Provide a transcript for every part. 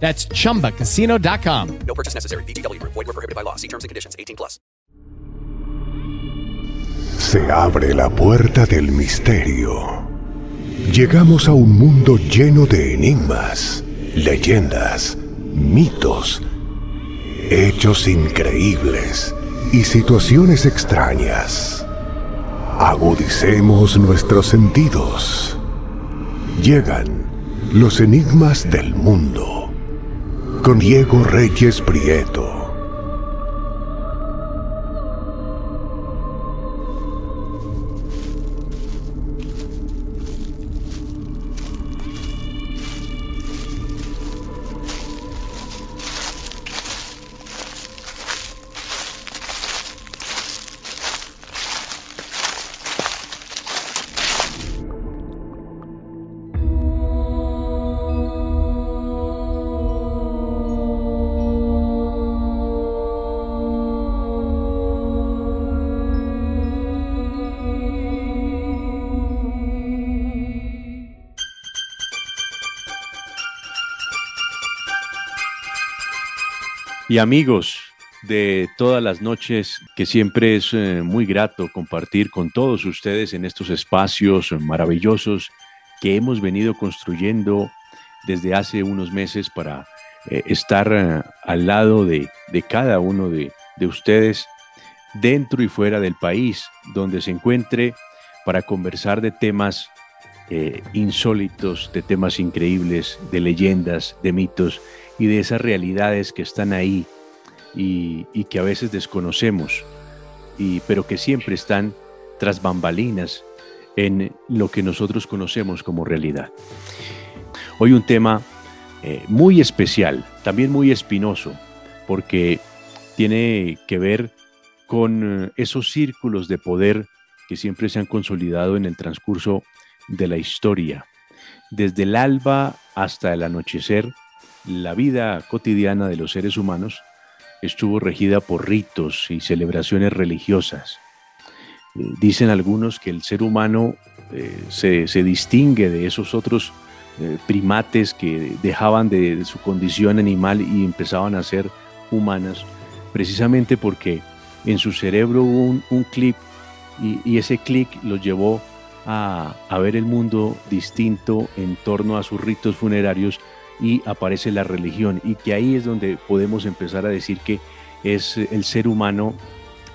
That's chumbacasino.com. No purchase necessary. VGW Group. Void were prohibited by law. See terms and conditions. 18 plus. Se abre la puerta del misterio. Llegamos a un mundo lleno de enigmas, leyendas, mitos, hechos increíbles y situaciones extrañas. Agudicemos nuestros sentidos. Llegan los enigmas del mundo con Diego Reyes Prieto. Y amigos de todas las noches, que siempre es eh, muy grato compartir con todos ustedes en estos espacios maravillosos que hemos venido construyendo desde hace unos meses para eh, estar eh, al lado de, de cada uno de, de ustedes dentro y fuera del país, donde se encuentre para conversar de temas insólitos, de temas increíbles, de leyendas, de mitos y de esas realidades que están ahí y, que a veces desconocemos, y, pero que siempre están tras bambalinas en lo que nosotros conocemos como realidad. Hoy un tema eh, muy especial, también muy espinoso, porque tiene que ver con eh, esos círculos de poder que siempre se han consolidado en el transcurso de la historia. Desde el alba hasta el anochecer, la vida cotidiana de los seres humanos estuvo regida por ritos y celebraciones religiosas. Eh, dicen algunos que el ser humano eh, se, distingue de esos otros eh, primates que dejaban de, su condición animal y empezaban a ser humanas, precisamente porque en su cerebro hubo un, clic y, ese clic los llevó a, a ver el mundo distinto en torno a sus ritos funerarios y aparece la religión y que ahí es donde podemos empezar a decir que es el ser humano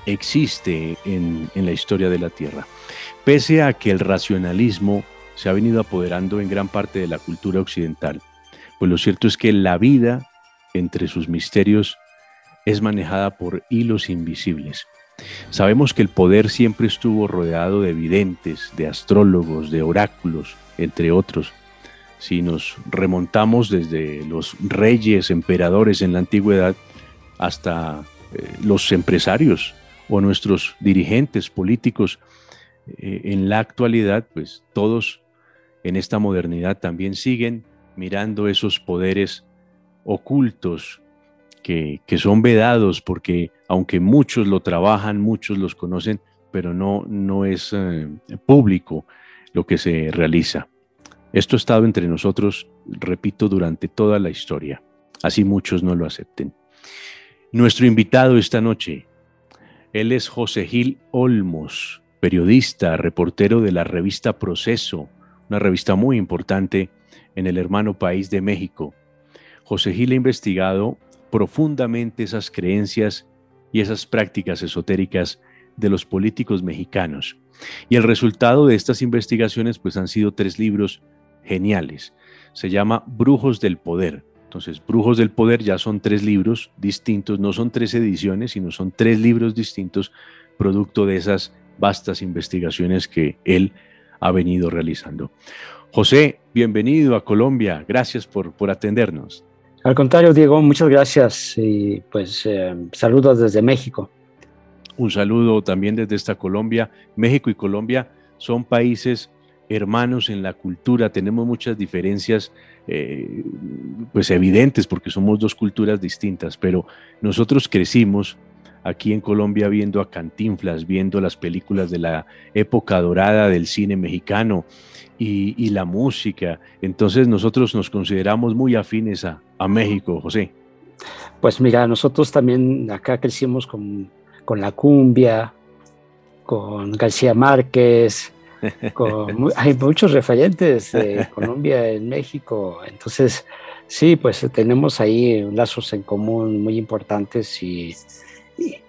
existe en, en la historia de la Tierra. Pese a que el racionalismo se ha venido apoderando en gran parte de la cultura occidental, pues lo cierto es que la vida entre sus misterios es manejada por hilos invisibles. Sabemos que el poder siempre estuvo rodeado de videntes, de astrólogos, de oráculos, entre otros, si nos remontamos desde los reyes, emperadores en la antigüedad, hasta eh, los empresarios o nuestros dirigentes políticos eh, en la actualidad, pues todos en esta modernidad también siguen mirando esos poderes ocultos que, son vedados porque aunque muchos lo trabajan, muchos los conocen, pero no, no es eh, público lo que se realiza. Esto ha estado entre nosotros, repito, durante toda la historia, así muchos no lo acepten. Nuestro invitado esta noche, él es José Gil Olmos, periodista, reportero de la revista Proceso, una revista muy importante en el hermano país de México. José Gil ha investigado profundamente esas creencias y esas prácticas esotéricas de los políticos mexicanos. Y el resultado de estas investigaciones pues han sido tres libros geniales. Se llama Brujos del Poder. Entonces, Brujos del Poder ya son tres libros distintos, no son tres ediciones, sino son tres libros distintos, producto de esas vastas investigaciones que él ha venido realizando. José, bienvenido a Colombia. Gracias por, por atendernos. Al contrario, Diego, muchas gracias y pues eh, saludos desde México. Un saludo también desde esta Colombia. México y Colombia son países hermanos en la cultura, tenemos muchas diferencias eh, pues evidentes porque somos dos culturas distintas, pero nosotros crecimos aquí en Colombia viendo a Cantinflas, viendo las películas de la época dorada del cine mexicano y, la música. Entonces nosotros nos consideramos muy afines a, a México, José. Pues mira, nosotros también acá crecimos con con la cumbia, con García Márquez, con, hay muchos referentes de Colombia en México. Entonces, sí, pues tenemos ahí lazos en común muy importantes y,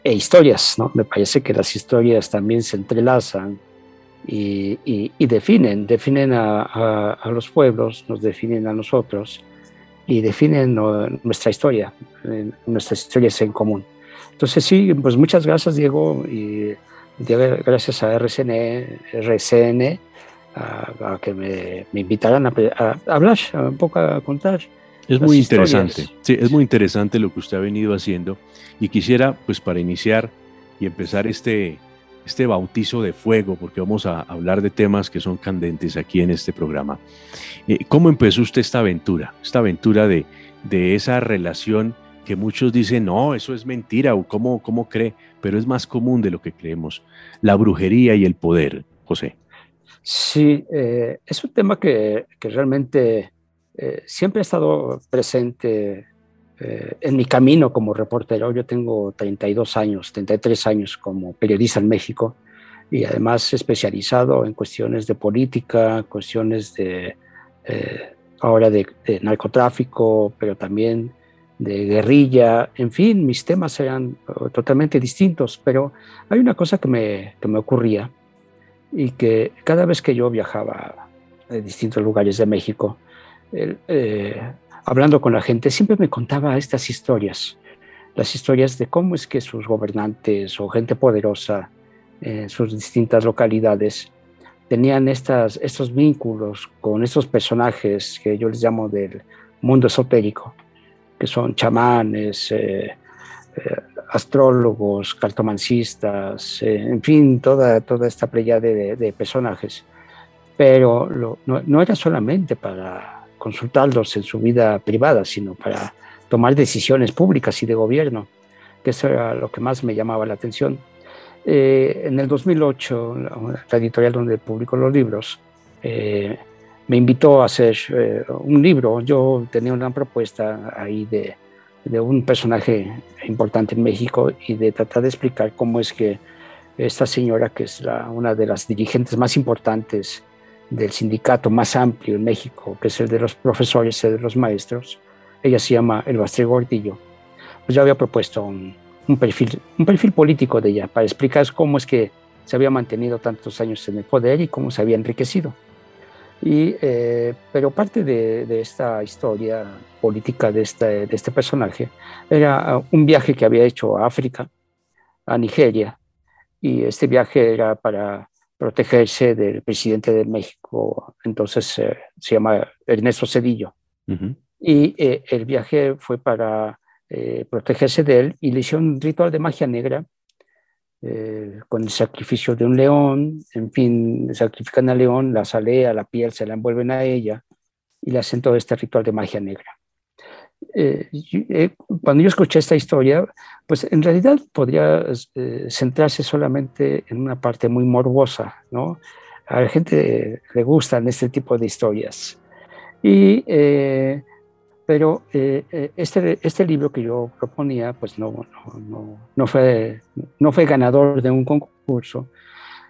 e historias, ¿no? Me parece que las historias también se entrelazan y, definen, definen a, a, los pueblos, nos definen a nosotros y definen nuestra historia, nuestras historias en común. Entonces sí, pues muchas gracias Diego y gracias a RCN, RCN a, que me, me invitaran a, hablar, un poco a contar. Es muy interesante, sí, es muy interesante lo que usted ha venido haciendo y quisiera pues para iniciar y empezar este, este bautizo de fuego, porque vamos a hablar de temas que son candentes aquí en este programa. Eh, ¿Cómo empezó usted esta aventura? Esta aventura de, de esa relación que muchos dicen, no, eso es mentira, o cómo, cómo cree, pero es más común de lo que creemos, la brujería y el poder, José. Sí, eh, es un tema que, que realmente eh, siempre ha estado presente eh, en mi camino como reportero. Yo tengo 32 años, 33 años como periodista en México y además especializado en cuestiones de política, cuestiones de ahora de, de narcotráfico, pero también de guerrilla, en fin, mis temas eran uh, totalmente distintos, pero hay una cosa que me, que me ocurría y que cada vez que yo viajaba a distintos lugares de México, eh, hablando con la gente, siempre me contaba estas historias, las historias de cómo es que sus gobernantes o gente poderosa en sus distintas localidades tenían estas, estos vínculos con estos personajes que yo les llamo del mundo esotérico que son chamanes, eh, eh, astrólogos, cartomancistas, eh, en fin, toda, toda esta playa de, personajes. Pero no, era solamente para consultarlos en su vida privada, sino para tomar decisiones públicas y de gobierno, que eso era lo que más me llamaba la atención. en el 2008, la, editorial donde publico los libros, me invitó a hacer eh, un libro. Yo tenía una propuesta ahí de, un personaje importante en México y de tratar de explicar cómo es que esta señora, que es la, una de las dirigentes más importantes del sindicato más amplio en México, que es el de los profesores y de los maestros, ella se llama El Bastre Gordillo, pues yo había propuesto un, perfil, un perfil político de ella para explicar cómo es que se había mantenido tantos años en el poder y cómo se había enriquecido. Y, eh, pero parte de, esta historia política de este, de este personaje era uh, un viaje que había hecho a África, a Nigeria, y este viaje era para protegerse del presidente de México, entonces eh, se llama Ernesto Cedillo. Y eh, el viaje fue para protegerse de él y le hicieron un ritual de magia negra eh, con el sacrificio de un león, en fin, sacrifican al león, la salea, la piel, se la envuelven a ella y le hacen todo este ritual de magia negra. Eh, eh, cuando yo escuché esta historia, pues en realidad podría centrarse solamente en una parte muy morbosa, ¿no? A la gente le gustan este tipo de historias. Y pero eh, eh, este, este libro que yo proponía, pues no, no, no, fue, no fue ganador de un concurso,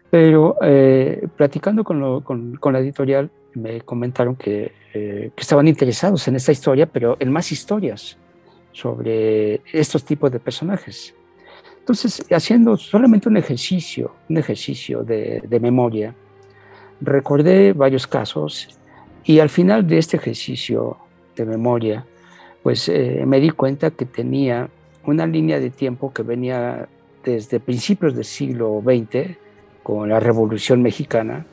pero eh, platicando con, con, con, la editorial me comentaron que, que, estaban interesados en esta historia, pero en más historias sobre estos tipos de personajes. entonces, haciendo solamente un ejercicio, un ejercicio de, de memoria, recordé varios casos y al final de este ejercicio memoria, pues eh, me di cuenta que tenía una línea de tiempo que venía desde principios del siglo XX, con la Revolución Mexicana,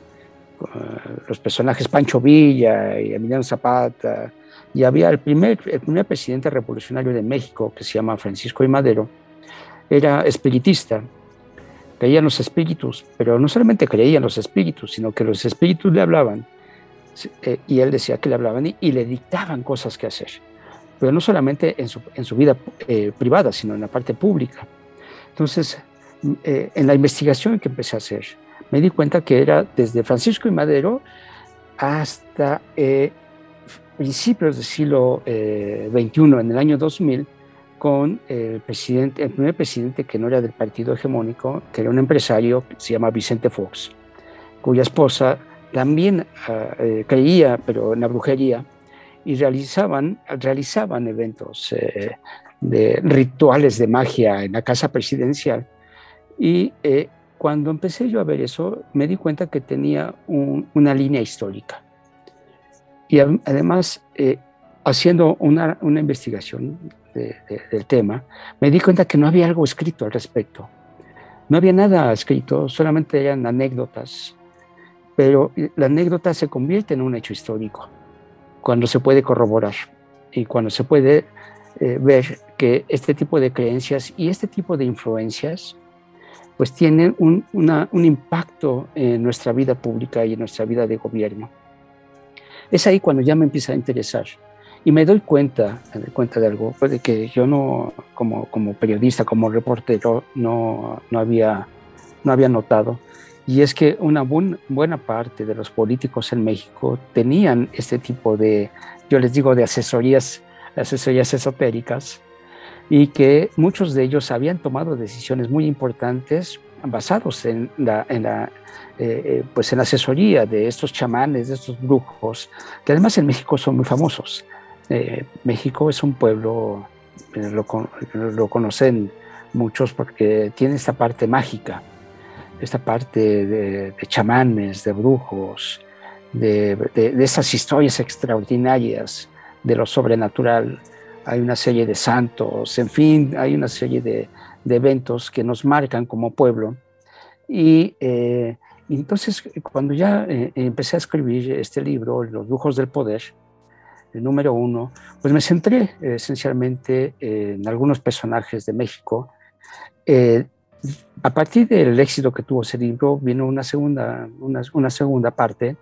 los personajes Pancho Villa y Emiliano Zapata, y había el primer, el primer presidente revolucionario de México, que se llama Francisco I. Madero, era espiritista, creía en los espíritus, pero no solamente creía en los espíritus, sino que los espíritus le hablaban, eh, y él decía que le hablaban y, le dictaban cosas que hacer, pero no solamente en su, en su vida eh, privada, sino en la parte pública. Entonces, eh, en la investigación que empecé a hacer, me di cuenta que era desde Francisco y Madero hasta principios del siglo XXI, en el año 2000, con el, presidente, el primer presidente que no era del partido hegemónico, que era un empresario que se llama Vicente Fox, cuya esposa también ah, eh, creía, pero en la brujería, y realizaban, realizaban eventos eh, de rituales de magia en la casa presidencial. Y eh, cuando empecé yo a ver eso, me di cuenta que tenía una línea histórica. Y además, haciendo una, una investigación del tema, me di cuenta que no había algo escrito al respecto. No había nada escrito, solamente eran anécdotas, pero la anécdota se convierte en un hecho histórico cuando se puede corroborar y cuando se puede eh, ver que este tipo de creencias y este tipo de influencias pues tienen un, un impacto en nuestra vida pública y en nuestra vida de gobierno. Es ahí cuando ya me empieza a interesar y me doy cuenta, me doy cuenta de algo, pues de que yo no, como, como periodista, como reportero, no, no, había, no había notado. Y es que una buena parte de los políticos en México tenían este tipo de, yo les digo, de asesorías, asesorías esotéricas, y que muchos de ellos habían tomado decisiones muy importantes basados en la, eh, eh, pues en la asesoría de estos chamanes, de estos brujos, que además en México son muy famosos. Eh, México es un pueblo, lo, conocen muchos porque tiene esta parte mágica, esta parte de, chamanes, de brujos, de, esas historias extraordinarias de lo sobrenatural. Hay una serie de santos, en fin, hay una serie de, eventos que nos marcan como pueblo. Y, eh, entonces, cuando ya empecé a escribir este libro, Los Brujos del Poder, el número uno, pues me centré eh, esencialmente en algunos personajes de México. Eh, a partir del éxito que tuvo ese libro, vino una segunda, una, segunda parte.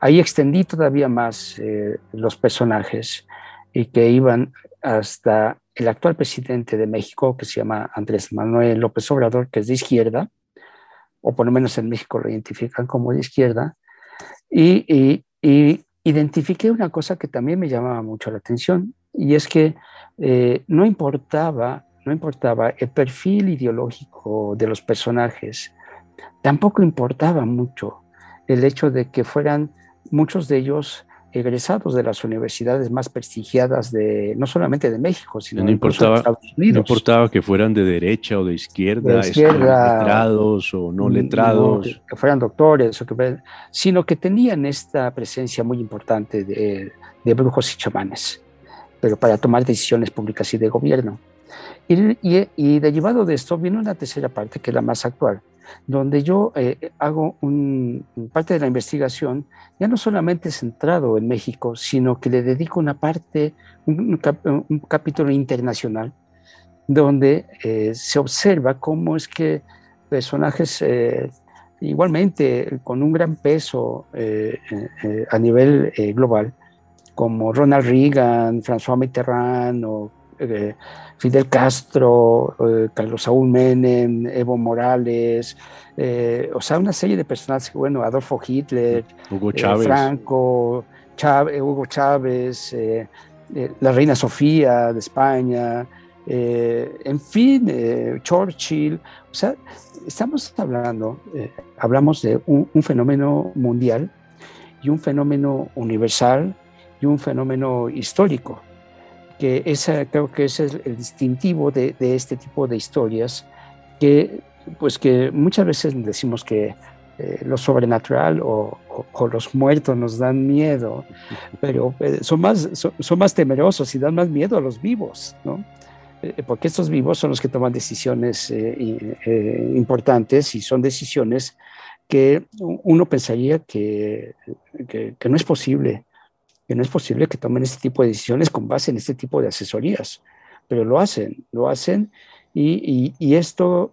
Ahí extendí todavía más eh, los personajes y que iban hasta el actual presidente de México, que se llama Andrés Manuel López Obrador, que es de izquierda, o por lo menos en México lo identifican como de izquierda, y, y identifiqué una cosa que también me llamaba mucho la atención y es que eh, no importaba no importaba el perfil ideológico de los personajes, tampoco importaba mucho el hecho de que fueran muchos de ellos egresados de las universidades más prestigiadas de no solamente de México, sino no importaba, de Estados Unidos. No importaba que fueran de derecha o de izquierda, de izquierda letrados o no letrados. que fueran doctores, o que, sino que tenían esta presencia muy importante de, de brujos y chamanes, pero para tomar decisiones públicas y de gobierno. Y, y, y derivado de esto viene una tercera parte, que es la más actual, donde yo eh, hago parte de la investigación ya no solamente centrado en México, sino que le dedico una parte, un, capítulo internacional, donde eh, se observa cómo es que personajes eh, igualmente con un gran peso a nivel global, como Ronald Reagan, François Mitterrand o Fidel Castro, eh, Carlos Saúl Menem, Evo Morales, eh, o sea, una serie de personajes, bueno, Adolfo Hitler, Hugo eh, Chávez. Franco, Hugo Chávez, la reina Sofía de España, en fin, Churchill, o sea, estamos hablando, hablamos de un fenómeno mundial y un fenómeno universal y un fenómeno histórico que esa, creo que ese es el distintivo de, este tipo de historias que, pues que muchas veces decimos que eh, lo sobrenatural o, los muertos nos dan miedo, pero eh, son, más, son, más temerosos y dan más miedo a los vivos, ¿no? Eh, porque estos vivos son los que toman decisiones importantes y son decisiones que uno pensaría que, que, no es posible, que no es posible que tomen este tipo de decisiones con base en este tipo de asesorías, pero lo hacen, lo hacen y, esto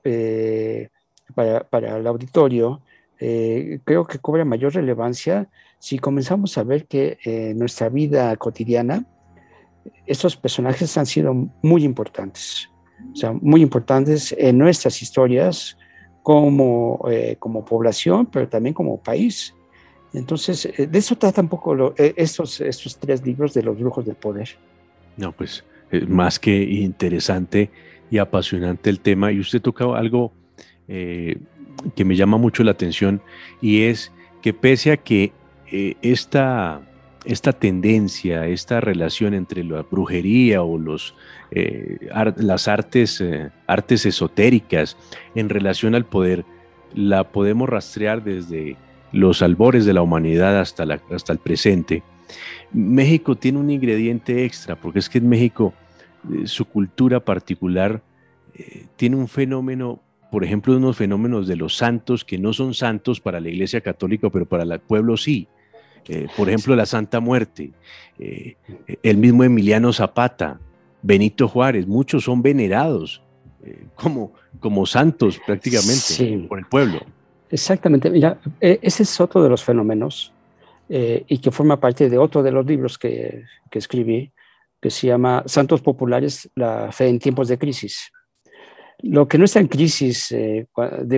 para, para, el auditorio eh, creo que cobra mayor relevancia si comenzamos a ver que en eh, nuestra vida cotidiana estos personajes han sido muy importantes, o sea, muy importantes en nuestras historias como, eh, como población, pero también como país. Entonces, de eso trata un poco estos, estos tres libros de los brujos del poder. No, pues más que interesante y apasionante el tema. Y usted tocaba algo que me llama mucho la atención y es que pese a que eh, esta, esta tendencia, esta relación entre la brujería o los, eh, las artes, eh, artes esotéricas en relación al poder, la podemos rastrear desde los albores de la humanidad hasta, la, hasta el presente. México tiene un ingrediente extra, porque es que en México su cultura particular tiene un fenómeno por ejemplo, unos fenómenos de los santos que no son santos para la Iglesia Católica, pero para el pueblo sí. Eh, por ejemplo, la Santa Muerte, eh, el mismo Emiliano Zapata, Benito Juárez, muchos son venerados eh, como, como santos prácticamente por el pueblo. Exactamente, mira, ese es otro de los fenómenos y que forma parte de otro de los libros que, que escribí, que se llama Santos Populares, la fe en tiempos de crisis. Lo que no está en crisis, eh,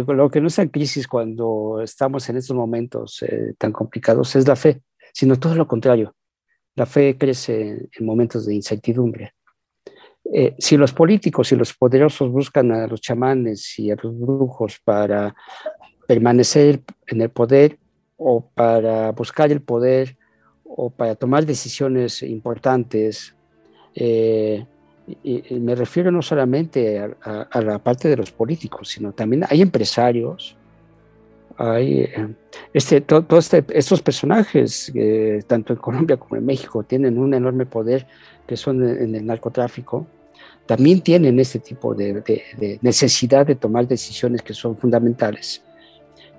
lo que no está en crisis cuando estamos en estos momentos eh, tan complicados es la fe, sino todo lo contrario. La fe crece en momentos de incertidumbre. Eh, si los políticos y los poderosos buscan a los chamanes y a los brujos para permanecer en el poder o para buscar el poder o para tomar decisiones importantes, y, me refiero no solamente a, la parte de los políticos, sino también hay empresarios, hay eh, este, todos este, estos personajes, tanto en Colombia como en México, tienen un enorme poder que son en, el narcotráfico, también tienen este tipo de, necesidad de tomar decisiones que son fundamentales.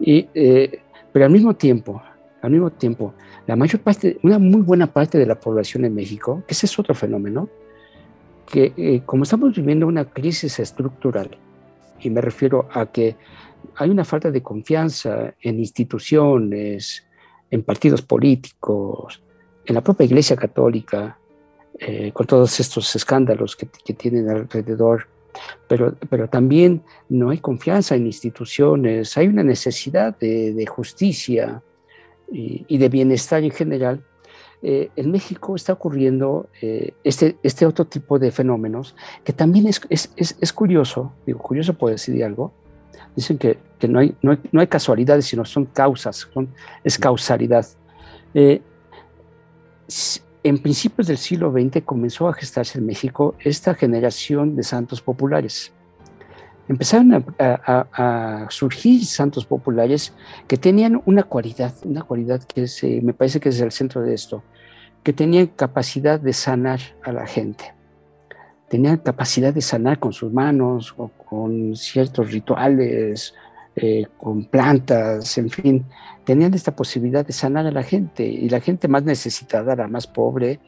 Y, eh, pero al mismo tiempo, al mismo tiempo, la mayor parte, una muy buena parte de la población en México, que ese es otro fenómeno, que eh, como estamos viviendo una crisis estructural, y me refiero a que hay una falta de confianza en instituciones, en partidos políticos, en la propia Iglesia Católica, eh, con todos estos escándalos que, tienen alrededor, pero, pero también no hay confianza en instituciones, hay una necesidad de, justicia y, y, de bienestar en general. Eh, en México está ocurriendo eh, este, este otro tipo de fenómenos que también es, es, es, curioso, digo, curioso puede decir algo, dicen que, que no, hay, no, hay, no, hay, casualidades, sino son causas, son, es causalidad. Eh, en principios del siglo XX comenzó a gestarse en México esta generación de santos populares. Empezaron a, surgir santos populares que tenían una cualidad, una cualidad que es, me parece que es el centro de esto, que tenían capacidad de sanar a la gente. Tenían capacidad de sanar con sus manos o con ciertos rituales, eh, con plantas, en fin. Tenían esta posibilidad de sanar a la gente y la gente más necesitada, la más pobre,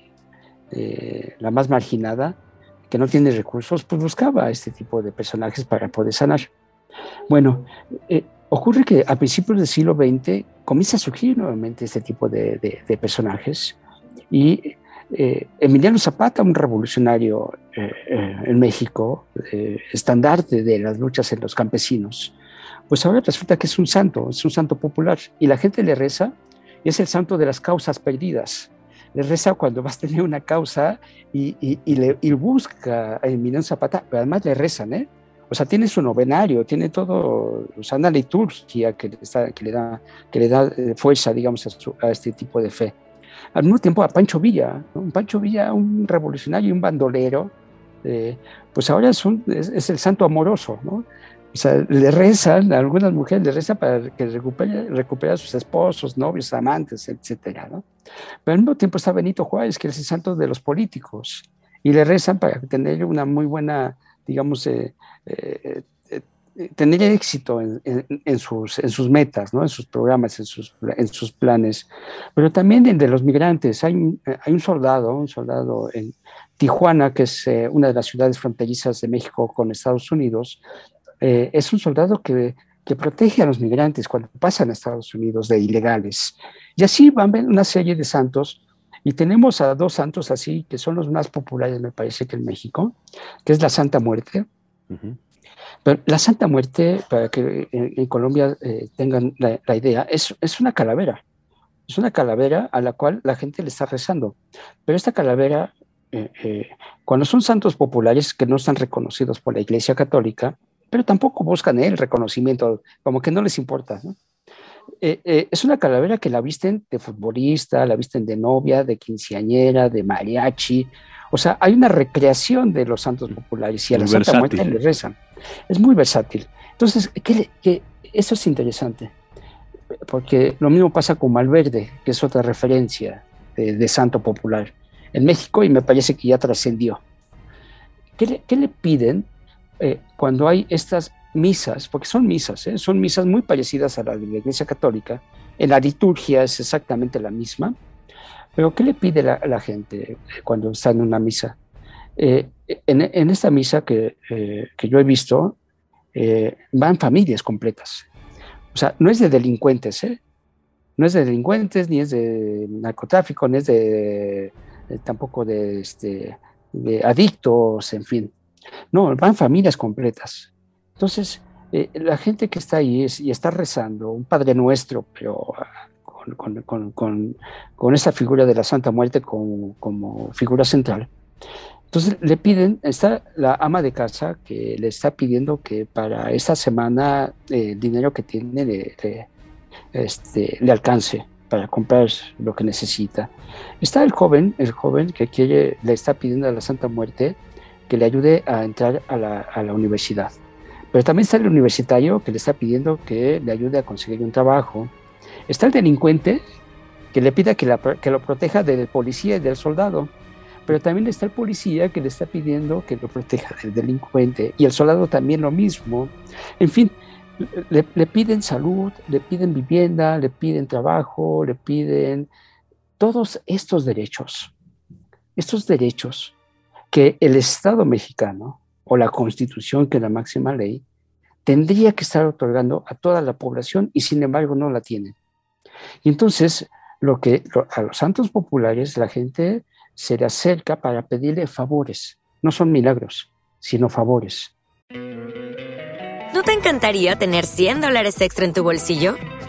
eh, la más marginada, que no tiene recursos, pues buscaba este tipo de personajes para poder sanar. Bueno, eh, ocurre que a principios del siglo XX comienza a surgir nuevamente este tipo de, personajes y eh, Emiliano Zapata, un revolucionario en México, estandarte de las luchas en los campesinos, pues ahora resulta que es un santo, es un santo popular. Y la gente le reza, y es el santo de las causas perdidas. Le reza cuando vas a tener una causa y, y, busca a Emiliano Zapata, pero además le rezan, ¿eh? O sea, tiene su novenario, tiene todo, o sea, una liturgia que, que, le da, da fuerza, digamos, a, este tipo de fe al mismo tiempo a Pancho Villa, un Pancho Villa, un revolucionario y un bandolero, eh, pues ahora es, es, el santo amoroso, ¿no? O sea, le rezan, algunas mujeres le rezan para que recupere, recupere a sus esposos, novios, amantes, etcétera, ¿no? Pero al mismo tiempo está Benito Juárez, que es el santo de los políticos, y le rezan para tener una muy buena, digamos, eh, eh, eh, tener éxito en, en, sus, en sus metas, ¿no? en sus programas, en sus, en sus planes. Pero también el de los migrantes. Hay, hay un soldado, un soldado en Tijuana, que es una de las ciudades fronterizas de México con Estados Unidos, eh, es un soldado que, que, protege a los migrantes cuando pasan a Estados Unidos de ilegales. Y así van una serie de santos. Y tenemos a dos santos así, que son los más populares, me parece, que en México, que es la Santa Muerte. Pero la Santa Muerte, para que en, Colombia eh, tengan la, la, idea, es, es una calavera. Es una calavera a la cual la gente le está rezando. Pero esta calavera, eh, cuando son santos populares que no están reconocidos por la Iglesia Católica, pero tampoco buscan el reconocimiento, como que no les importa. Eh, eh, es una calavera que la visten de futbolista, la visten de novia, de quinceañera, de mariachi. O sea, hay una recreación de los santos populares y a la Santa Muerte le rezan. Es muy versátil. Entonces, ¿qué, eso es interesante, porque lo mismo pasa con Malverde, que es otra referencia de, santo popular en México y me parece que ya trascendió. ¿Qué ¿Qué le piden eh, cuando hay estas misas, porque son misas, ¿eh? son misas muy parecidas a las de la Iglesia Católica, en la liturgia es exactamente la misma, pero ¿qué le pide la, gente cuando está en una misa? Eh, en, esta misa que, yo he visto, van familias completas. O sea, no es de delincuentes, no es de delincuentes, ni es de narcotráfico, ni es de, tampoco este, de adictos, en fin no, van familias completas. Entonces, eh, la gente que está ahí y está rezando un Padre Nuestro, pero ah, con, esa figura de la Santa Muerte como, figura central. Entonces le piden, está la ama de casa que le está pidiendo que para esta semana eh, el dinero que tiene le, este, le alcance para comprar lo que necesita. Está el joven, el joven que quiere, le está pidiendo a la Santa Muerte que le ayude a entrar a la, universidad. Pero también está el universitario que le está pidiendo que le ayude a conseguir un trabajo. Está el delincuente que le pida que, lo proteja del policía y del soldado. Pero también está el policía que le está pidiendo que lo proteja del delincuente. Y el soldado también lo mismo. En fin, le piden salud, le piden vivienda, le piden trabajo, le piden todos estos derechos. Estos derechos que el Estado mexicano o la Constitución, que es la máxima ley, tendría que estar otorgando a toda la población y sin embargo no la tienen. Y entonces, lo que a los santos populares la gente se le acerca para pedirle favores. No son milagros, sino favores. ¿No te encantaría tener 100 dólares extra en tu bolsillo?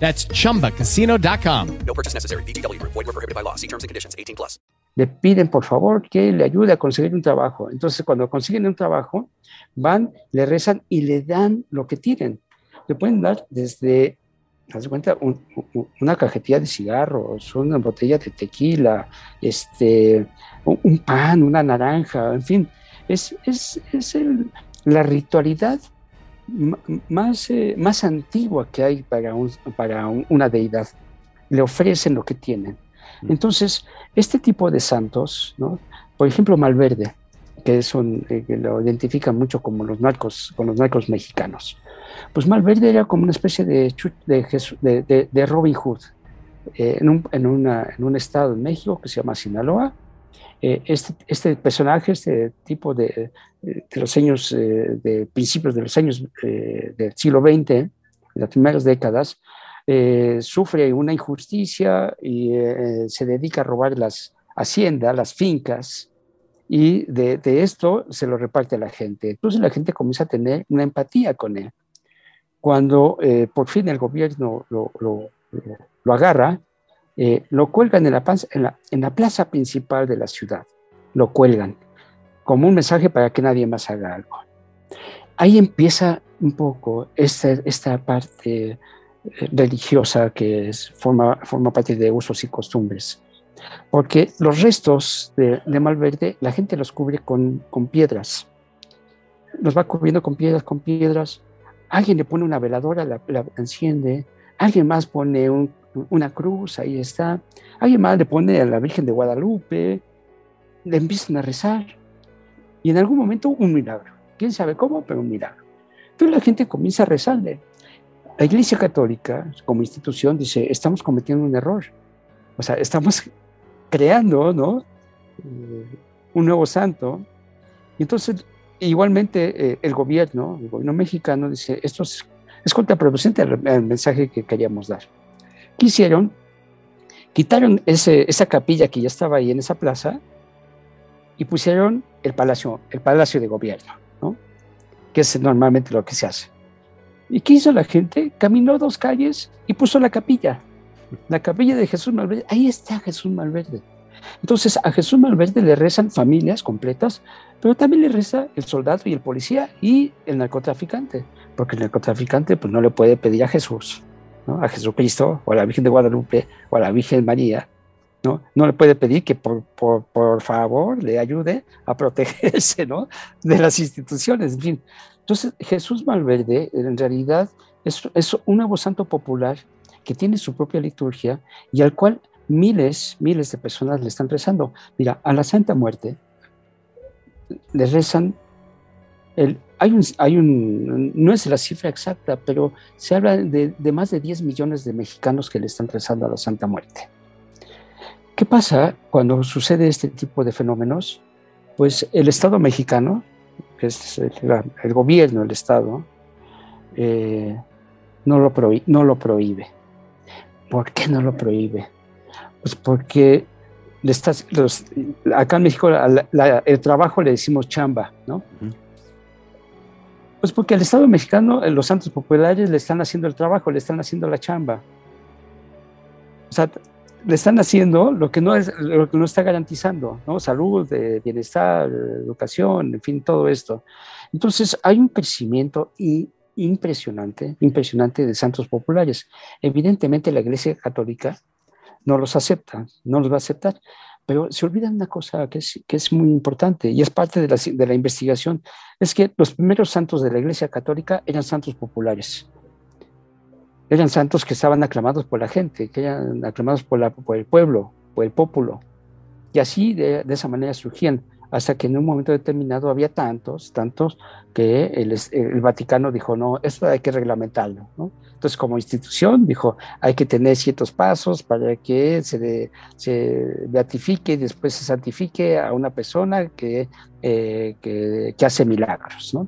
That's chumbacasino.com. No purchase necessary. BGW. Void were prohibited by law. See terms and conditions 18 plus. Le piden, por favor, que le ayude a conseguir un trabajo. Entonces, cuando consiguen un trabajo, van, le rezan y le dan lo que tienen. Le pueden dar desde, haz de cuenta, un, una cajetilla de cigarros, una botella de tequila, este, un, un pan, una naranja, en fin. Es, es, es el, la ritualidad más, eh, más antigua que hay para, para una deidad. Le ofrecen lo que tienen. Mm. Entonces, este tipo de santos, ¿no? por ejemplo, Malverde, que, son, eh, que lo identifican mucho como los narcos, con los narcos mexicanos. Pues Malverde era como una especie de, de, de, Robin Hood eh, en, un, en, una, en un estado en México que se llama Sinaloa, Eh, este, este, personaje, este tipo de, los años, eh, de principios de los años eh, del siglo XX, de las primeras décadas, sufre una injusticia y se dedica a robar las haciendas, las fincas, y de, esto se lo reparte a la gente. Entonces la gente comienza a tener una empatía con él. Cuando por fin el gobierno lo, lo agarra, eh, lo cuelgan en la, en, la, en la, plaza principal de la ciudad, lo cuelgan como un mensaje para que nadie más haga algo. Ahí empieza un poco esta, esta parte eh, religiosa que es, forma, forma parte de usos y costumbres. Porque los restos de, de Malverde, la gente los cubre con, con piedras. Los va cubriendo con piedras, con piedras. Alguien le pone una veladora, la, la enciende. Alguien más pone un una cruz, ahí está. Alguien más le pone a la Virgen de Guadalupe, le empiezan a rezar. Y en algún momento un milagro. Quién sabe cómo, pero un milagro. Entonces la gente comienza a rezarle. La Iglesia Católica, como institución, dice, estamos cometiendo un error. O sea, estamos creando, ¿no? Eh, un nuevo santo. Y entonces, igualmente, eh, el gobierno, el gobierno mexicano, dice, esto es, es contraproducente al mensaje que queríamos dar. ¿Qué hicieron? Quitaron esa capilla que ya estaba ahí en esa plaza y pusieron el palacio, el palacio de gobierno, ¿no? que es normalmente lo que se hace. ¿Y qué hizo la gente? Caminó dos calles y puso la capilla, la capilla de Jesús Malverde. Ahí está Jesús Malverde. Entonces a Jesús Malverde le rezan familias completas, pero también le reza el soldado y el policía y el narcotraficante, porque el narcotraficante pues, no le puede pedir a Jesús a Jesucristo o a la Virgen de Guadalupe o a la Virgen María, ¿no? No le puede pedir que por, por, por favor le ayude a protegerse ¿no? de las instituciones. En fin. Entonces, Jesús Malverde en realidad es, es un nuevo santo popular que tiene su propia liturgia y al cual miles, miles de personas le están rezando. Mira, a la Santa Muerte le rezan no es la cifra exacta, pero se habla de, más de 10 millones de mexicanos que le están rezando a la Santa Muerte. ¿Qué pasa cuando sucede este tipo de fenómenos? Pues el Estado mexicano, es el, gobierno, el Estado, eh, no, lo no lo prohíbe. ¿Por qué no lo prohíbe? Pues porque los, acá en México la, el trabajo le decimos chamba, ¿no? Pues porque al Estado mexicano, los santos populares le están haciendo el trabajo, le están haciendo la chamba. O sea, le están haciendo lo que no, es, lo que no está garantizando, ¿no? Salud, bienestar, educación, en fin, todo esto. Entonces, hay un crecimiento impresionante, impresionante de santos populares. Evidentemente, la Iglesia Católica no los acepta, no los va a aceptar. Pero se olvidan una cosa que es, que es muy importante y es parte de la, de la investigación, es que los primeros santos de la Iglesia Católica eran santos populares. Eran santos que estaban aclamados por la gente, que eran aclamados por, la, por el pueblo, por el pueblo. Y así de, de esa manera surgían hasta que en un momento determinado había tantos, tantos, que el, el, Vaticano dijo, no, esto hay que reglamentarlo. ¿no? Entonces, como institución, dijo, hay que tener ciertos pasos para que se, de, se beatifique y después se santifique a una persona que, eh, que, que, hace milagros. ¿no?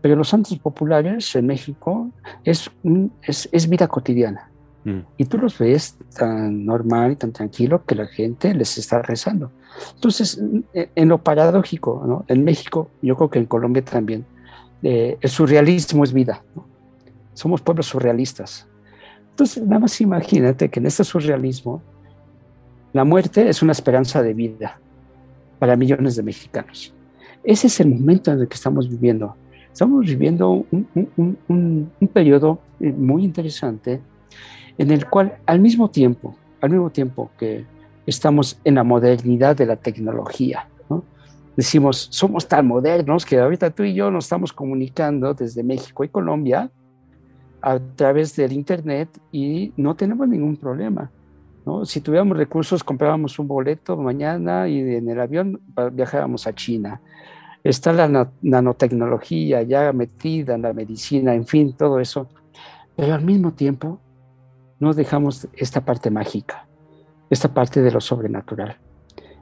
Pero los santos populares en México es, es, es vida cotidiana. Mm. Y tú los ves tan normal y tan tranquilo que la gente les está rezando. Entonces, en lo paradójico, ¿no? en México, yo creo que en Colombia también, eh, el surrealismo es vida. ¿no? Somos pueblos surrealistas. Entonces, nada más imagínate que en este surrealismo, la muerte es una esperanza de vida para millones de mexicanos. Ese es el momento en el que estamos viviendo. Estamos viviendo un, un, un, un periodo muy interesante en el cual al mismo tiempo, al mismo tiempo que estamos en la modernidad de la tecnología. ¿no? Decimos, somos tan modernos que ahorita tú y yo nos estamos comunicando desde México y Colombia a través del Internet y no tenemos ningún problema. ¿no? Si tuviéramos recursos, comprábamos un boleto mañana y en el avión viajábamos a China. Está la nanotecnología ya metida en la medicina, en fin, todo eso. Pero al mismo tiempo, no dejamos esta parte mágica esta parte de lo sobrenatural.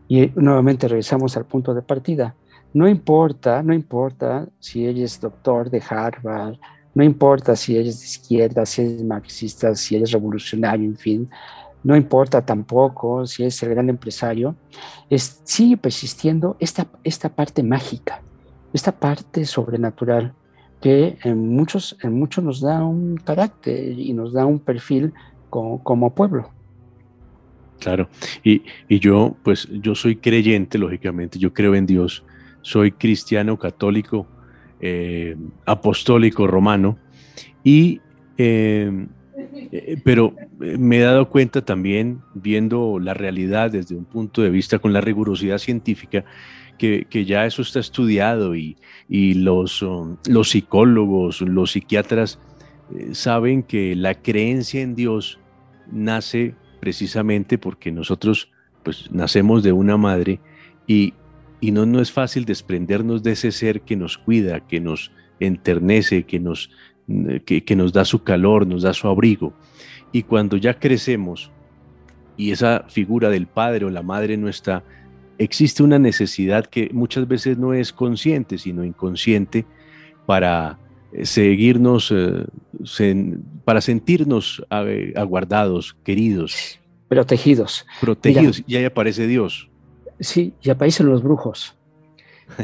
Y nuevamente regresamos al punto de partida. No importa, no importa si ella es doctor de Harvard, no importa si eres de izquierda, si eres marxista, si eres revolucionario, en fin, no importa tampoco si es el gran empresario, es, sigue persistiendo esta, esta parte mágica, esta parte sobrenatural que en muchos, en muchos nos da un carácter y nos da un perfil como, como pueblo. Claro, y, y, yo, pues yo soy creyente, lógicamente, yo creo en Dios, soy cristiano católico, eh, apostólico romano, y eh, eh, pero me he dado cuenta también, viendo la realidad desde un punto de vista con la rigurosidad científica, que, ya eso está estudiado y, los, um, los psicólogos, los psiquiatras saben que la creencia en Dios nace precisamente porque nosotros pues nacemos de una madre y, y no, no es fácil desprendernos de ese ser que nos cuida, que nos enternece, que nos que, nos da su calor, nos da su abrigo. Y cuando ya crecemos y esa figura del padre o la madre no está, existe una necesidad que muchas veces no es consciente, sino inconsciente, para eh, seguirnos, eh, para sentirnos eh, aguardados, queridos. Protegidos. Protegidos, y ahí aparece Dios. Sí, y aparecen los brujos.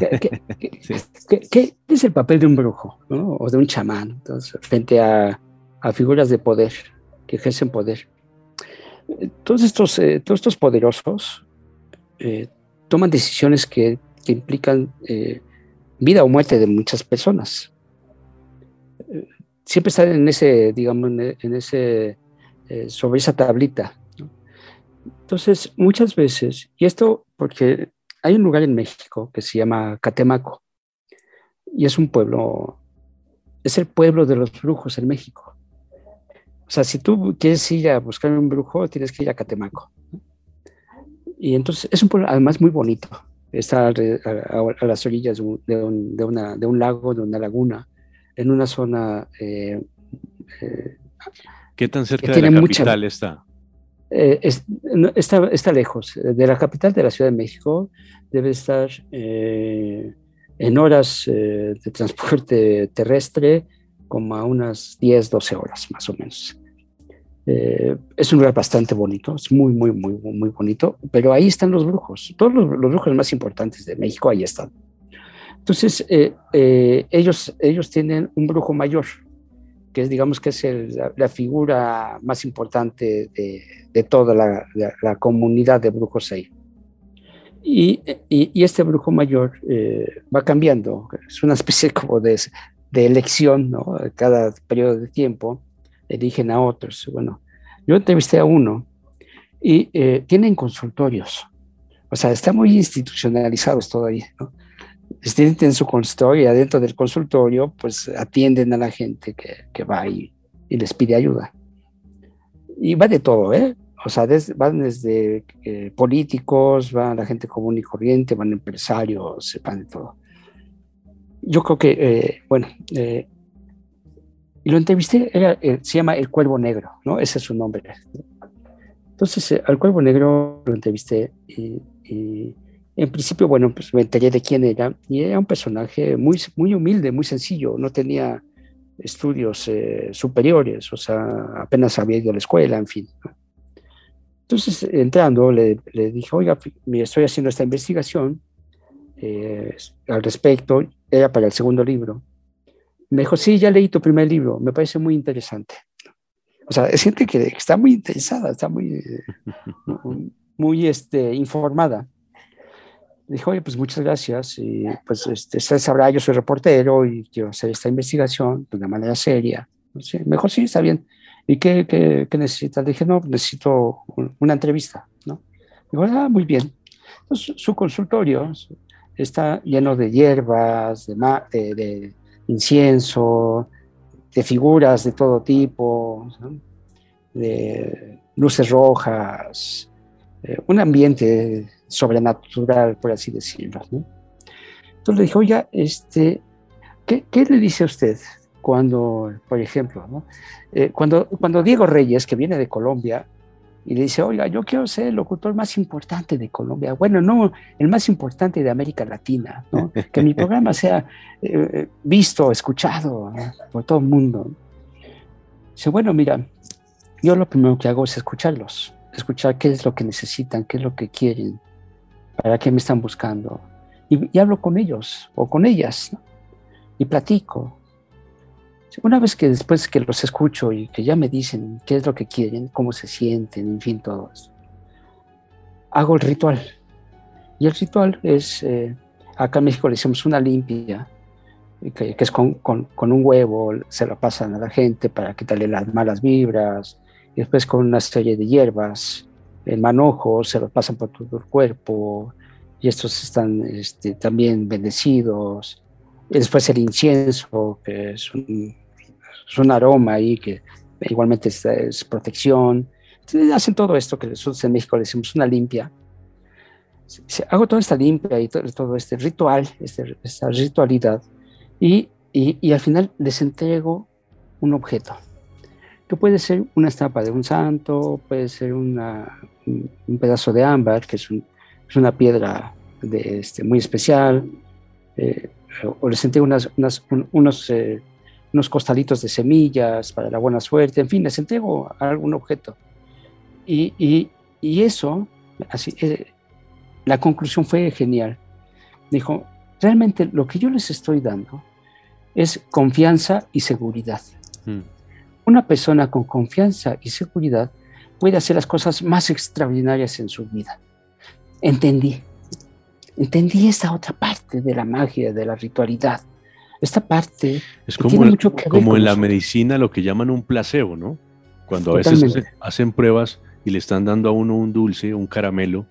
¿Qué, es el papel de un brujo o de un chamán frente a, figuras de poder que ejercen poder? Todos estos, eh, todos estos poderosos eh, toman decisiones que, implican eh, vida o muerte de muchas personas. siempre están en ese, digamos, en ese, sobre esa tablita. Entonces, muchas veces, y esto porque hay un lugar en México que se llama Catemaco y es un pueblo, es el pueblo de los brujos en México. O sea, si tú quieres ir a buscar un brujo, tienes que ir a Catemaco. Y entonces es un pueblo además muy bonito. Está a, las orillas de un, de, una, de un, lago, de una laguna, en una zona... Eh, eh, ¿Qué tan cerca de la capital está? Eh, está, está, lejos. De la capital de la Ciudad de México debe estar eh, en horas eh, de transporte terrestre como a unas 10, 12 horas más o menos. es un lugar bastante bonito, es muy, muy, muy, muy bonito, pero ahí están los brujos. Todos los, los brujos más importantes de México ahí están. Entonces, ellos, ellos tienen un brujo mayor, que es, digamos, que es la, figura más importante de, toda la, comunidad de brujos ahí. Y, y, este brujo mayor eh, va cambiando, es una especie como de, de elección, ¿no? Cada periodo de tiempo eligen a otros. Bueno, yo entrevisté a uno y eh, tienen consultorios, o sea, están muy institucionalizados todavía, ¿no? Tienen su consultorio y dentro del consultorio pues atienden a la gente que, que va y, y, les pide ayuda. Y va de todo, ¿eh? O sea, van desde eh, políticos, va la gente común y corriente, van empresarios, van de todo. Yo creo que, eh, bueno, eh, y lo entrevisté, era, se llama El Cuervo Negro, ¿no? Ese es su nombre. Entonces, al Cuervo Negro lo entrevisté y, y en principio, bueno, pues me enteré de quién era y era un personaje muy, muy humilde, muy sencillo, no tenía estudios eh, superiores, o sea, apenas había ido a la escuela, en fin. Entonces, entrando, le, le dije, oiga, estoy haciendo esta investigación eh, al respecto, era para el segundo libro. Me dijo, sí, ya leí tu primer libro, me parece muy interesante. O sea, es gente que está muy interesada, está muy, muy este, informada dijo, oye, pues muchas gracias. Y pues este, usted sabrá, yo soy reportero y quiero hacer esta investigación de una manera seria. mejor sí, está bien. ¿Y qué, qué, qué necesitas? Le dije, no, necesito una entrevista. ¿no? Dijo, ah, muy bien. Entonces, su consultorio está lleno de hierbas, de incienso, de figuras de todo tipo, de luces rojas, eh, un ambiente sobrenatural, por así decirlo. Entonces le dije, oiga, este, ¿qué, ¿qué, le dice a usted cuando, por ejemplo, ¿no? Eh, cuando, cuando Diego Reyes, que viene de Colombia, y le dice, oiga, yo quiero ser el locutor más importante de Colombia. Bueno, no, el más importante de América Latina, ¿no? que mi programa sea eh, visto, escuchado por todo el mundo. Dice, bueno, mira, yo lo primero que hago es escucharlos, escuchar qué es lo que necesitan, qué es lo que quieren, para qué me están buscando. Y, hablo con ellos o con ellas, y platico. Una vez que después que los escucho y que ya me dicen qué es lo que quieren, cómo se sienten, en fin, todo eso, hago el ritual. Y el ritual es, eh, acá en México le decimos una limpia, que, es con, un huevo, se lo pasan a la gente para quitarle las malas vibras, y después con una serie de hierbas, el manojo, se lo pasan por todo el cuerpo, y estos están este, también bendecidos. Y después el incienso, que es un, aroma ahí, que igualmente es, protección. hacen todo esto que nosotros en México le decimos una limpia. Hago toda esta limpia y todo, este ritual, este, esta ritualidad y, y, al final les entrego un objeto, que puede ser una estampa de un santo, puede ser una, un pedazo de ámbar, que es, una piedra este, muy especial, eh, o les entrego unas, unas, unos, eh, unos costalitos de semillas para la buena suerte, en fin, les entrego algún objeto. Y, y, y eso, así, eh, la conclusión fue genial. Dijo, realmente lo que yo les estoy dando es confianza y seguridad. Mm. Una persona con confianza y seguridad puede hacer las cosas más extraordinarias en su vida. Entendí. Entendí esta otra parte de la magia, de la ritualidad. Esta parte es como, como en la medicina lo que llaman un placebo, ¿no? Cuando a veces hacen pruebas y le están dando a uno un dulce, un caramelo,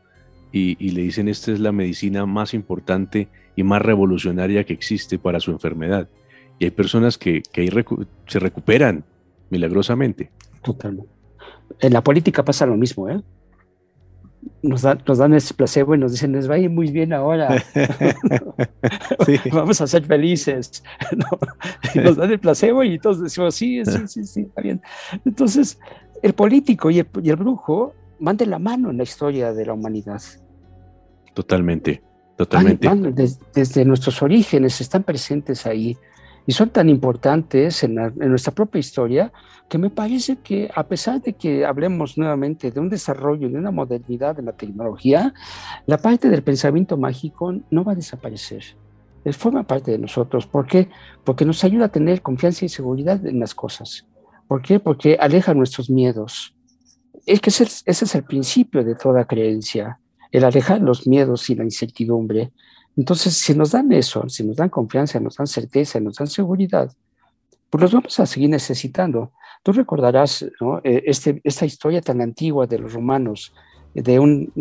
y, y, le dicen esta es la medicina más importante y más revolucionaria que existe para su enfermedad. Y hay personas que, que se recuperan milagrosamente. Totalmente. En la política pasa lo mismo, ¿eh? Nos, nos dan ese placebo y nos dicen, les va a ir muy bien ahora. Vamos a ser felices. nos dan el placebo y todos decimos, sí, sí, sí, sí, está bien. Entonces, el político y el, y el brujo van de la mano en la historia de la humanidad. Totalmente, totalmente. desde nuestros orígenes están presentes ahí y son tan importantes en, nuestra propia historia que me parece que a pesar de que hablemos nuevamente de un desarrollo, de una modernidad en la tecnología, la parte del pensamiento mágico no va a desaparecer. Es, forma parte de nosotros. ¿Por qué? Porque nos ayuda a tener confianza y seguridad en las cosas. ¿Por qué? Porque aleja nuestros miedos. Es que ese, ese es el principio de toda creencia, el alejar los miedos y la incertidumbre entonces, si nos dan eso, si nos dan confianza, nos dan certeza, nos dan seguridad, pues los vamos a seguir necesitando. Tú recordarás eh, este, esta historia tan antigua de los romanos, de un,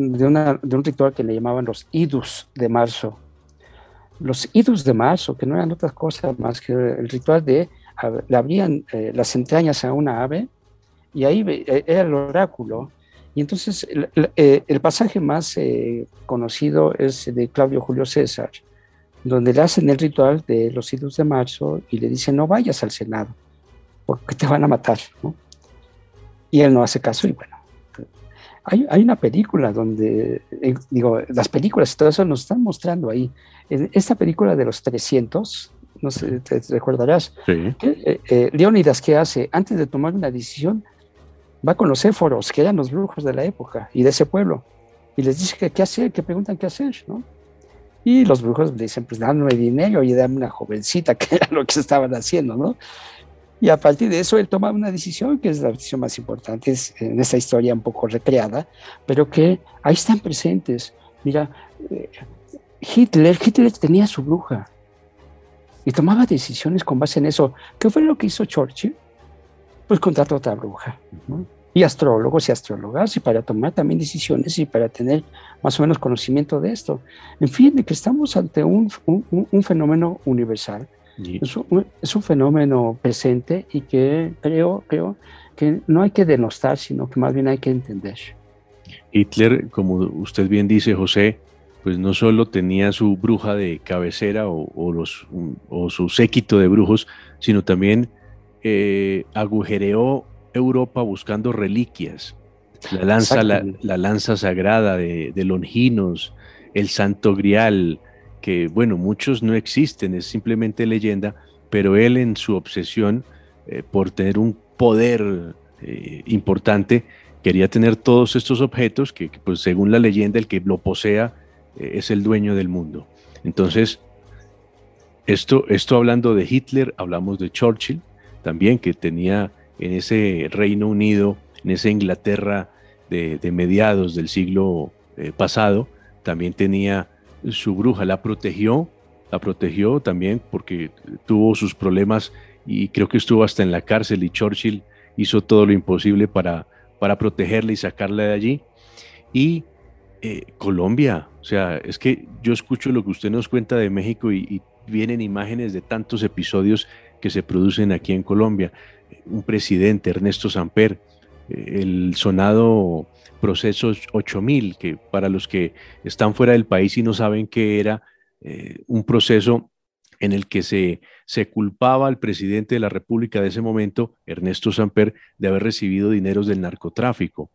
ritual que le llamaban los idus de marzo. Los idus de marzo, que no eran otras cosas más que el ritual de le abrían eh, las entrañas a una ave y ahí eh, era el oráculo y entonces el, eh, pasaje más eh, conocido es de Claudio Julio César, donde le hacen el ritual de los idus de marzo y le dicen no vayas al Senado, porque te van a matar. Y él no hace caso y bueno. Hay, hay una película donde, eh, digo, las películas y todo eso nos están mostrando ahí. En esta película de los 300, no sé, te, recordarás, sí. Leónidas, ¿qué hace? Antes de tomar una decisión, va con los éforos, que eran los brujos de la época y de ese pueblo, y les dice que qué hacer, que preguntan qué hacer, ¿no? Y los brujos le dicen, pues dame dinero y dame una jovencita, que era lo que estaban haciendo, ¿no? Y a partir de eso él toma una decisión, que es la decisión más importante es en esta historia un poco recreada, pero que ahí están presentes. Mira, eh, Hitler, Hitler tenía su bruja y tomaba decisiones con base en eso. ¿Qué fue lo que hizo Churchill? Pues contrata otra bruja. Y astrólogos y astrólogas, y para tomar también decisiones y para tener más o menos conocimiento de esto. En fin, de que estamos ante un, un, fenómeno universal. Es, un, es, un, fenómeno presente y que creo, creo que no hay que denostar, sino que más bien hay que entender. Hitler, como usted bien dice, José, pues no solo tenía su bruja de cabecera o, o los, o su séquito de brujos, sino también eh, agujereó Europa buscando reliquias. La lanza, la, lanza sagrada de, Longinos, el Santo Grial, que bueno, muchos no existen, es simplemente leyenda, pero él en su obsesión eh, por tener un poder eh, importante, quería tener todos estos objetos que, pues según la leyenda, el que lo posea eh, es el dueño del mundo. Entonces, esto, esto hablando de Hitler, hablamos de Churchill también, que tenía en ese Reino Unido, en esa Inglaterra de, mediados del siglo eh, pasado, también tenía su bruja, la protegió, la protegió también porque tuvo sus problemas y creo que estuvo hasta en la cárcel y Churchill hizo todo lo imposible para, para protegerla y sacarla de allí. Y eh, Colombia, o sea, es que yo escucho lo que usted nos cuenta de México y, vienen imágenes de tantos episodios que se producen aquí en Colombia. Un presidente, Ernesto Samper, eh, el sonado proceso 8000, que para los que están fuera del país y no saben qué era, eh, un proceso en el que se, se culpaba al presidente de la República de ese momento, Ernesto Samper, de haber recibido dineros del narcotráfico.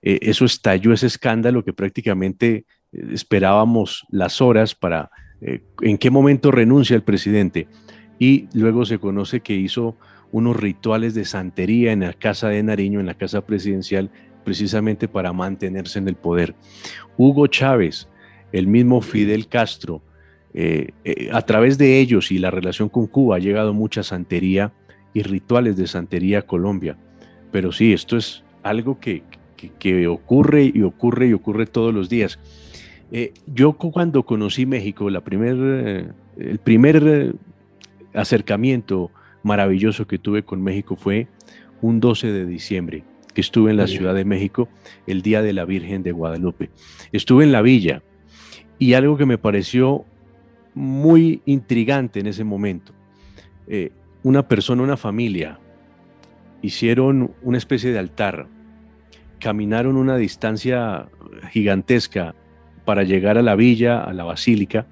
Eh, eso estalló ese escándalo que prácticamente esperábamos las horas para en qué momento renuncia el presidente. Y luego se conoce que hizo unos rituales de santería en la casa de Nariño, en la casa presidencial, precisamente para mantenerse en el poder. Hugo Chávez, el mismo Fidel Castro, eh, eh, a través de ellos y la relación con Cuba ha llegado mucha santería y rituales de santería a Colombia. Pero sí, esto es algo que, ocurre y ocurre y ocurre todos los días. Eh, yo cuando conocí México, la primer, el primer acercamiento maravilloso que tuve con México fue un 12 de diciembre, que estuve en la Ciudad de México el Día de la Virgen de Guadalupe. Estuve en la villa y algo que me pareció muy intrigante en ese momento. Eh, una persona, una familia, hicieron una especie de altar, caminaron una distancia gigantesca para llegar a la villa, a la basílica,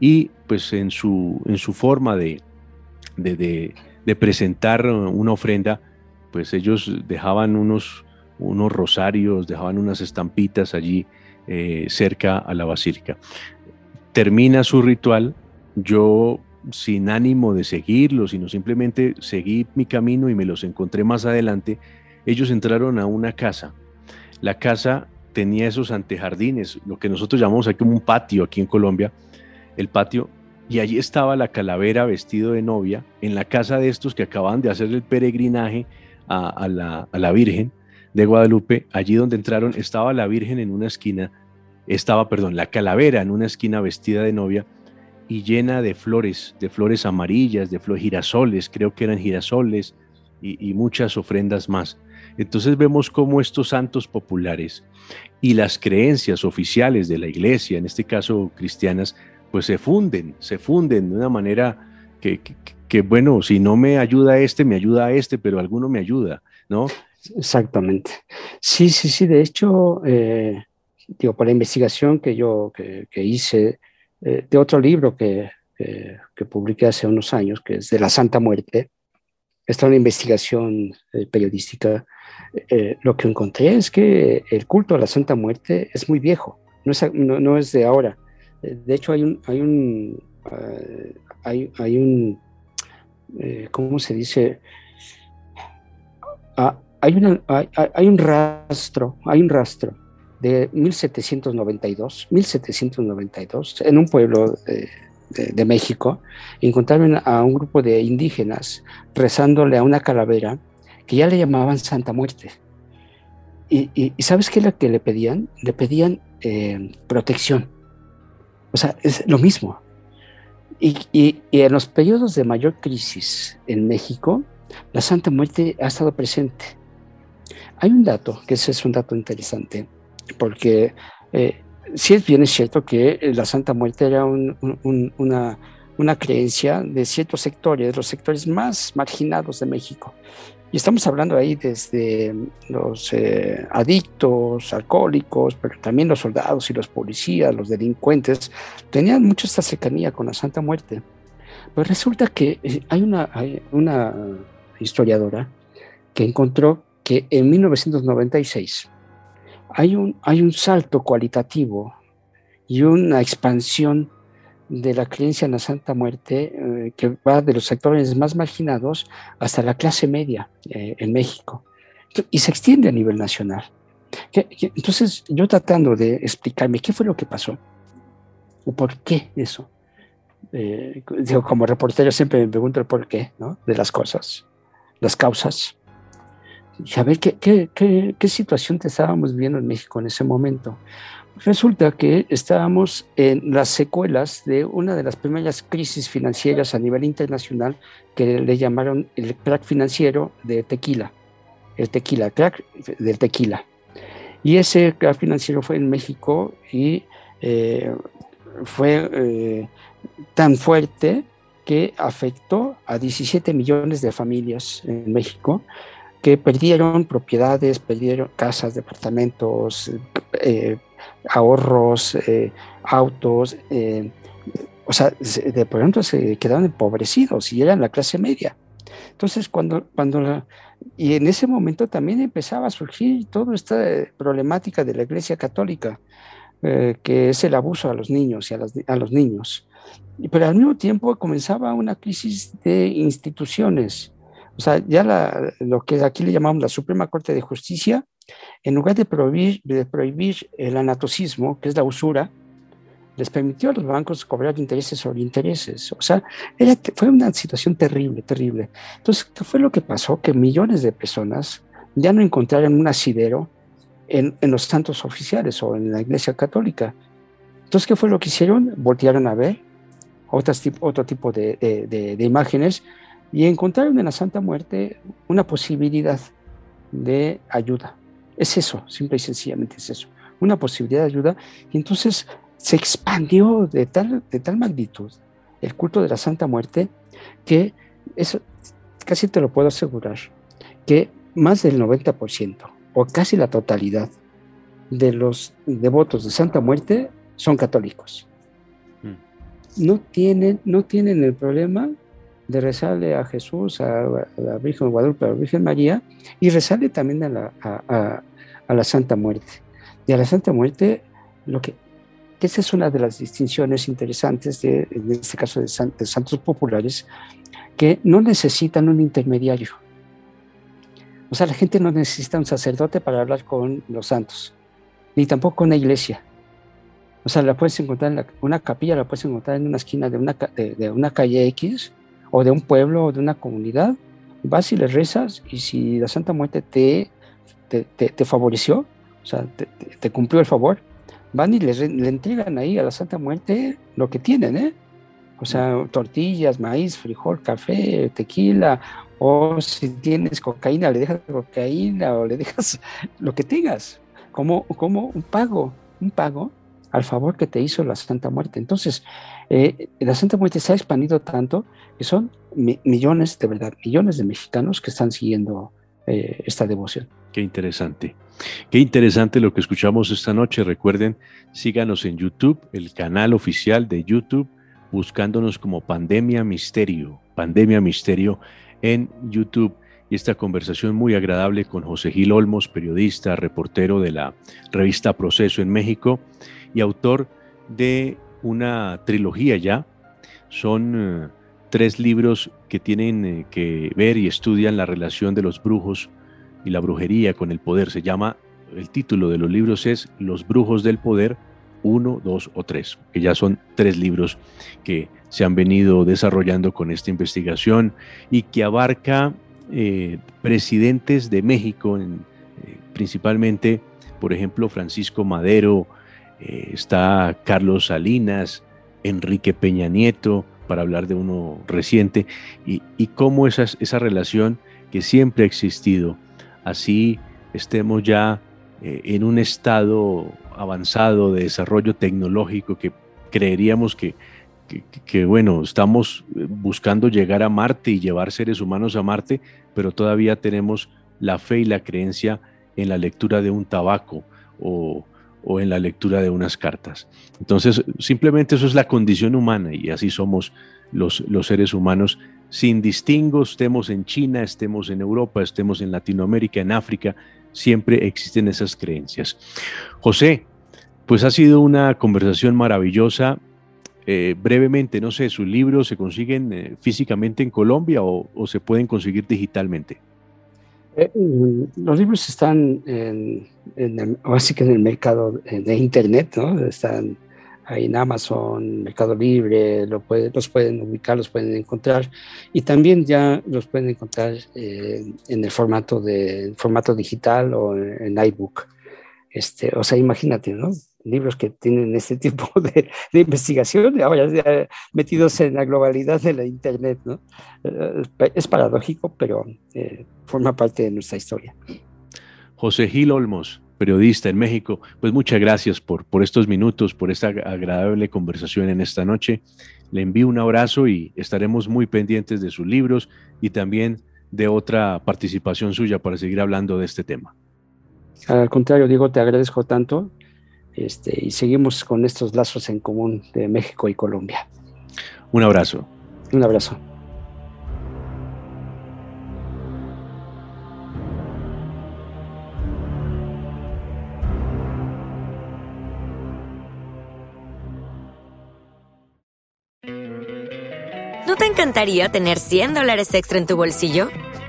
y pues en su, en su forma de, de, presentar una ofrenda, pues ellos dejaban unos, unos rosarios, dejaban unas estampitas allí eh, cerca a la basílica termina su ritual, yo sin ánimo de seguirlo, sino simplemente seguí mi camino y me los encontré más adelante, ellos entraron a una casa. La casa tenía esos antejardines, lo que nosotros llamamos aquí un patio aquí en Colombia, el patio, y allí estaba la calavera vestido de novia en la casa de estos que acaban de hacer el peregrinaje a, la, a la Virgen de Guadalupe, allí donde entraron estaba la Virgen en una esquina estaba, perdón, la calavera en una esquina vestida de novia y llena de flores, de flores amarillas, de flores girasoles, creo que eran girasoles y, muchas ofrendas más. Entonces vemos cómo estos santos populares y las creencias oficiales de la iglesia, en este caso cristianas, pues se funden, se funden de una manera que, bueno, si no me ayuda este, me ayuda a este, pero alguno me ayuda, ¿no? Exactamente. Sí, sí, sí, de hecho, eh, digo, por la investigación que yo que, hice eh, de otro libro que, que, publiqué hace unos años, que es de la Santa Muerte, esta es una investigación eh, periodística, eh, lo que encontré es que el culto a la Santa Muerte es muy viejo, no es, no, es de ahora. De hecho, hay un, hay un, hay, hay, un ¿cómo se dice? Ah, hay, una, hay, hay, un rastro, hay un rastro de 1792, 1792, en un pueblo de, México, encontraron a un grupo de indígenas rezándole a una calavera que ya le llamaban Santa Muerte. Y, ¿sabes qué es lo que le pedían? Le pedían eh, protección. O sea, es lo mismo. Y, y, en los periodos de mayor crisis en México, la Santa Muerte ha estado presente. Hay un dato, que ese es un dato interesante, porque eh, sí es bien es cierto que eh, la Santa Muerte era una, una creencia de ciertos sectores, los sectores más marginados de México. Y estamos hablando ahí desde los eh, adictos, alcohólicos, pero también los soldados y los policías, los delincuentes, tenían mucho esta cercanía con la Santa Muerte. Pues resulta que hay una, hay una historiadora que encontró que en 1996 hay un, hay un salto cualitativo y una expansión de la creencia en la Santa Muerte eh, que va de los sectores más marginados hasta la clase media eh, en México y se extiende a nivel nacional. Entonces, yo tratando de explicarme qué fue lo que pasó o por qué eso. Eh, digo, como reportero siempre me pregunto el por qué ¿no? de las cosas, las causas. Y a ver qué, qué, qué, situación te estábamos viendo en México en ese momento. Resulta que estábamos en las secuelas de una de las primeras crisis financieras a nivel internacional que le llamaron el crack financiero de tequila, el tequila, crack del tequila. Y ese crack financiero fue en México y eh, fue eh, tan fuerte que afectó a 17 millones de familias en México que perdieron propiedades, perdieron casas, departamentos, eh, ahorros, eh, autos, eh, o sea, de pronto se quedaron empobrecidos y eran la clase media. Entonces, cuando, cuando y en ese momento también empezaba a surgir toda esta problemática de la Iglesia Católica, eh, que es el abuso a los niños y a, a los niños. Pero al mismo tiempo comenzaba una crisis de instituciones. O sea, ya lo que aquí le llamamos la Suprema Corte de Justicia en lugar de prohibir, de prohibir el anatocismo, que es la usura, les permitió a los bancos cobrar intereses sobre intereses. O sea, fue una situación terrible, terrible. Entonces, ¿qué fue lo que pasó? Que millones de personas ya no encontraron un asidero en, los santos oficiales o en la iglesia católica. Entonces, ¿qué fue lo que hicieron? Voltearon a ver otras, otro tipo de, de imágenes y encontraron en la Santa Muerte una posibilidad de ayuda. Es eso, simple y sencillamente es eso, una posibilidad de ayuda. Y entonces se expandió de tal, de tal magnitud el culto de la Santa Muerte que eso casi te lo puedo asegurar, que más del 90% o casi la totalidad de los devotos de Santa Muerte son católicos. Mm. No tienen, no tienen el problema de rezarle a Jesús, a, la Virgen Guadalupe, a la Virgen María, y rezarle también a la, a la Santa Muerte. Y a la Santa Muerte, lo que, esa es una de las distinciones interesantes de, en este caso de, santos populares, que no necesitan un intermediario. O sea, la gente no necesita un sacerdote para hablar con los santos, ni tampoco una iglesia. O sea, la puedes encontrar en una capilla, la puedes encontrar en una esquina de una, de, una calle X, o de un pueblo, o de una comunidad. Vas y le rezas, y si la Santa Muerte te te, favoreció, o sea, te, cumplió el favor, van y le, entregan ahí a la Santa Muerte lo que tienen, ¿eh? O sea, tortillas, maíz, frijol, café, tequila, o si tienes cocaína, le dejas cocaína o le dejas lo que tengas, como, como un pago, un pago al favor que te hizo la Santa Muerte. Entonces, eh, la Santa Muerte se ha expandido tanto que son millones, de verdad, millones de mexicanos que están siguiendo eh, esta devoción. Qué interesante. Qué interesante lo que escuchamos esta noche. Recuerden, síganos en YouTube, el canal oficial de YouTube, buscándonos como Pandemia Misterio, Pandemia Misterio en YouTube. Y esta conversación muy agradable con José Gil Olmos, periodista, reportero de la revista Proceso en México y autor de una trilogía ya. Son eh, tres libros que tienen eh, que ver y estudian la relación de los brujos y la brujería con el poder. Se llama, el título de los libros es Los brujos del poder, uno, dos o tres, que ya son tres libros que se han venido desarrollando con esta investigación y que abarca eh, presidentes de México, eh, principalmente, por ejemplo, Francisco Madero, está Carlos Salinas, Enrique Peña Nieto, para hablar de uno reciente, y, y cómo esa, esa relación que siempre ha existido así estemos ya eh, en un estado avanzado de desarrollo tecnológico que creeríamos que, que, bueno, estamos buscando llegar a Marte y llevar seres humanos a Marte, pero todavía tenemos la fe y la creencia en la lectura de un tabaco o, o, en la lectura de unas cartas. Entonces, simplemente eso es la condición humana y así somos los, los seres humanos sin distingo, estemos en China, estemos en Europa, estemos en Latinoamérica, en África, siempre existen esas creencias. José, pues ha sido una conversación maravillosa. Eh, brevemente, no sé, ¿sus libros se consiguen eh, físicamente en Colombia o, se pueden conseguir digitalmente? Eh, mm, los libros están en, en el mercado de Internet, ¿no? Están ahí en Amazon, Mercado Libre, lo los pueden ubicar, los pueden encontrar y también ya los pueden encontrar en el formato, de, formato digital o en, en iBook. Este, o sea, imagínate, ¿no? Libros que tienen este tipo de, investigación, ahora metidos en la globalidad de la Internet. ¿no? Eh, es paradójico, pero eh, forma parte de nuestra historia. José Gil Olmos, periodista en México, pues muchas gracias por, por estos minutos, por esta agradable conversación en esta noche. Le envío un abrazo y estaremos muy pendientes de sus libros y también de otra participación suya para seguir hablando de este tema. Al contrario, Diego, te agradezco tanto este, y seguimos con estos lazos en común de México y Colombia. Un abrazo. Un abrazo. ¿No te encantaría tener 100 dólares extra en tu bolsillo?